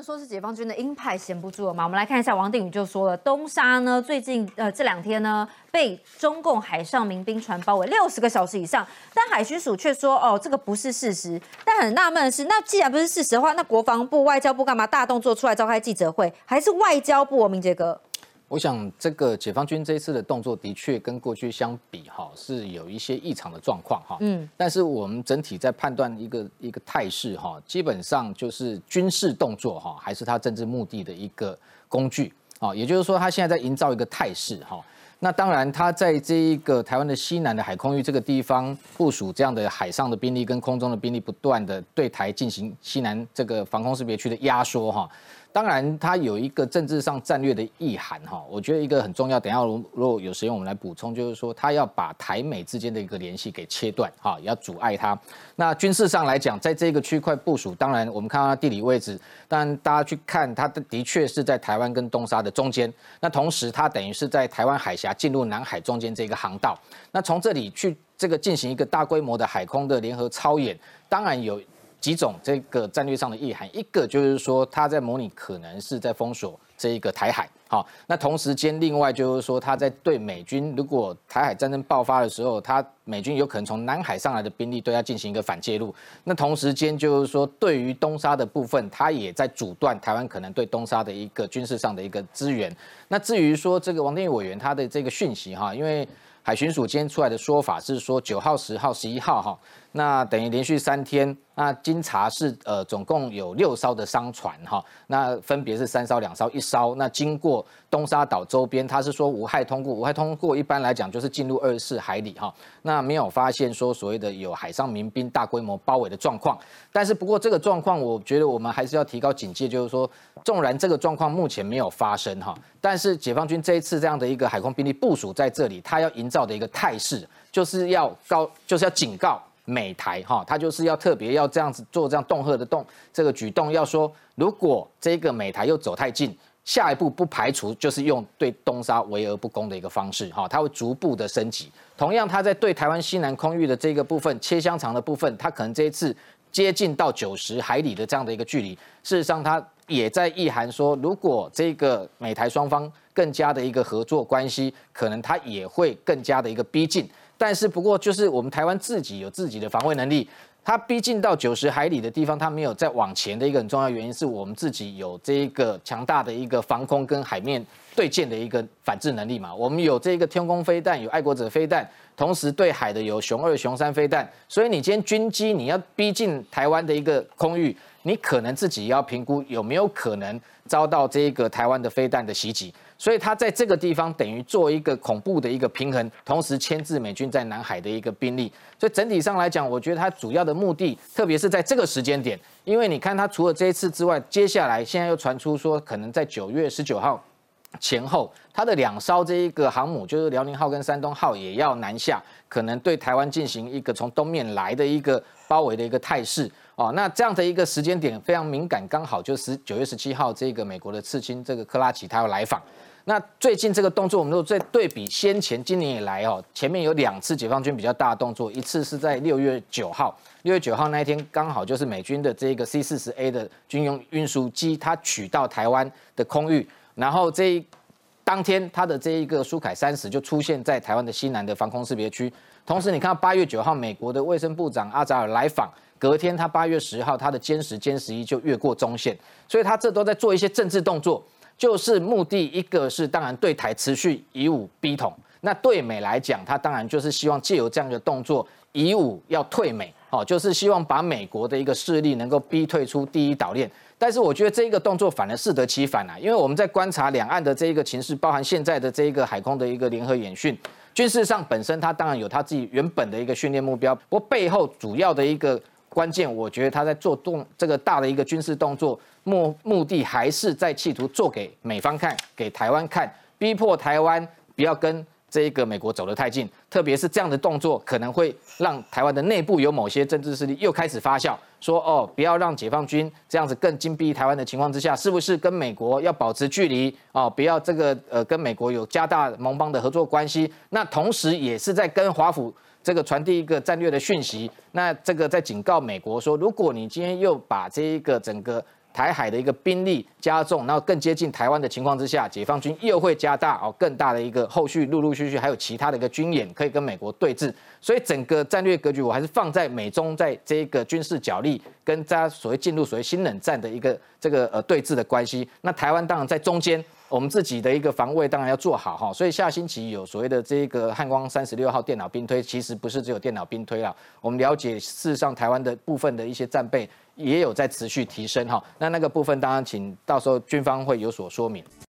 能说是解放军的鹰派闲不住了嘛？我们来看一下，王定宇就说了，东沙呢最近呃这两天呢被中共海上民兵船包围六十个小时以上，但海巡署却说哦这个不是事实。但很纳闷的是，那既然不是事实的话，那国防部、外交部干嘛大动作出来召开记者会？还是外交部，明杰哥？我想，这个解放军这一次的动作的确跟过去相比，哈，是有一些异常的状况，哈。嗯。但是我们整体在判断一个一个态势，哈，基本上就是军事动作，哈，还是他政治目的的一个工具，啊，也就是说，他现在在营造一个态势，哈。那当然，他在这一个台湾的西南的海空域这个地方部署这样的海上的兵力跟空中的兵力，不断的对台进行西南这个防空识别区的压缩，哈。当然，它有一个政治上战略的意涵哈。我觉得一个很重要，等下如果有时间我们来补充，就是说它要把台美之间的一个联系给切断哈，也要阻碍它。那军事上来讲，在这个区块部署，当然我们看到它地理位置，但大家去看它的的确是在台湾跟东沙的中间。那同时它等于是在台湾海峡进入南海中间这个航道。那从这里去这个进行一个大规模的海空的联合操演，当然有。几种这个战略上的意涵，一个就是说他在模拟可能是在封锁这一个台海，好，那同时间另外就是说他在对美军如果台海战争爆发的时候，他美军有可能从南海上来的兵力对他进行一个反介入，那同时间就是说对于东沙的部分，他也在阻断台湾可能对东沙的一个军事上的一个资源。那至于说这个王定宇委员他的这个讯息哈，因为海巡署今天出来的说法是说九号、十号、十一号哈。那等于连续三天，那经查是呃总共有六艘的商船哈，那分别是三艘、两艘、一艘。那经过东沙岛周边，他是说无害通过，无害通过一般来讲就是进入二十四海里哈，那没有发现说所谓的有海上民兵大规模包围的状况。但是不过这个状况，我觉得我们还是要提高警戒，就是说，纵然这个状况目前没有发生哈，但是解放军这一次这样的一个海空兵力部署在这里，他要营造的一个态势，就是要告，就是要警告。美台哈，他就是要特别要这样子做这样恫吓的动这个举动，要说如果这个美台又走太近，下一步不排除就是用对东沙围而不攻的一个方式哈，他会逐步的升级。同样，他在对台湾西南空域的这个部分切香肠的部分，他可能这一次接近到九十海里的这样的一个距离，事实上他也在意涵说，如果这个美台双方更加的一个合作关系，可能他也会更加的一个逼近。但是不过就是我们台湾自己有自己的防卫能力，它逼近到九十海里的地方，它没有再往前的一个很重要原因是我们自己有这一个强大的一个防空跟海面对舰的一个反制能力嘛。我们有这个天空飞弹，有爱国者飞弹，同时对海的有熊二、熊三飞弹。所以你今天军机你要逼近台湾的一个空域，你可能自己要评估有没有可能遭到这个台湾的飞弹的袭击。所以他在这个地方等于做一个恐怖的一个平衡，同时牵制美军在南海的一个兵力。所以整体上来讲，我觉得他主要的目的，特别是在这个时间点，因为你看他除了这一次之外，接下来现在又传出说，可能在九月十九号前后，他的两艘这一个航母，就是辽宁号跟山东号，也要南下，可能对台湾进行一个从东面来的一个包围的一个态势。哦，那这样的一个时间点非常敏感，刚好就是九月十七号，这个美国的刺青这个克拉奇他要来访。那最近这个动作，我们都在对比先前今年以来哦，前面有两次解放军比较大的动作，一次是在六月九号，六月九号那一天刚好就是美军的这个 C 四十 A 的军用运输机，它取到台湾的空域，然后这当天它的这一个苏凯三十就出现在台湾的西南的防空识别区，同时你看到八月九号美国的卫生部长阿扎尔来访，隔天他八月十号他的歼十歼十一就越过中线，所以他这都在做一些政治动作。就是目的，一个是当然对台持续以武逼统，那对美来讲，他当然就是希望借由这样的动作，以武要退美，哦，就是希望把美国的一个势力能够逼退出第一岛链。但是我觉得这一个动作反而适得其反啊，因为我们在观察两岸的这一个情势，包含现在的这一个海空的一个联合演训，军事上本身它当然有它自己原本的一个训练目标，不过背后主要的一个。关键，我觉得他在做动这个大的一个军事动作，目目的还是在企图做给美方看，给台湾看，逼迫台湾不要跟这一个美国走得太近。特别是这样的动作，可能会让台湾的内部有某些政治势力又开始发酵，说哦，不要让解放军这样子更紧逼台湾的情况之下，是不是跟美国要保持距离哦？不要这个呃跟美国有加大盟邦的合作关系。那同时也是在跟华府。这个传递一个战略的讯息，那这个在警告美国说，如果你今天又把这一个整个台海的一个兵力加重，然后更接近台湾的情况之下，解放军又会加大哦更大的一个后续陆陆续续还有其他的一个军演可以跟美国对峙，所以整个战略格局我还是放在美中在这个军事角力跟大家所谓进入所谓新冷战的一个这个呃对峙的关系。那台湾当然在中间，我们自己的一个防卫当然要做好哈。所以下星期有所谓的这个汉光三十六号电脑兵推，其实不是只有电脑兵推了，我们了解事实上台湾的部分的一些战备。也有在持续提升哈，那那个部分当然请到时候军方会有所说明。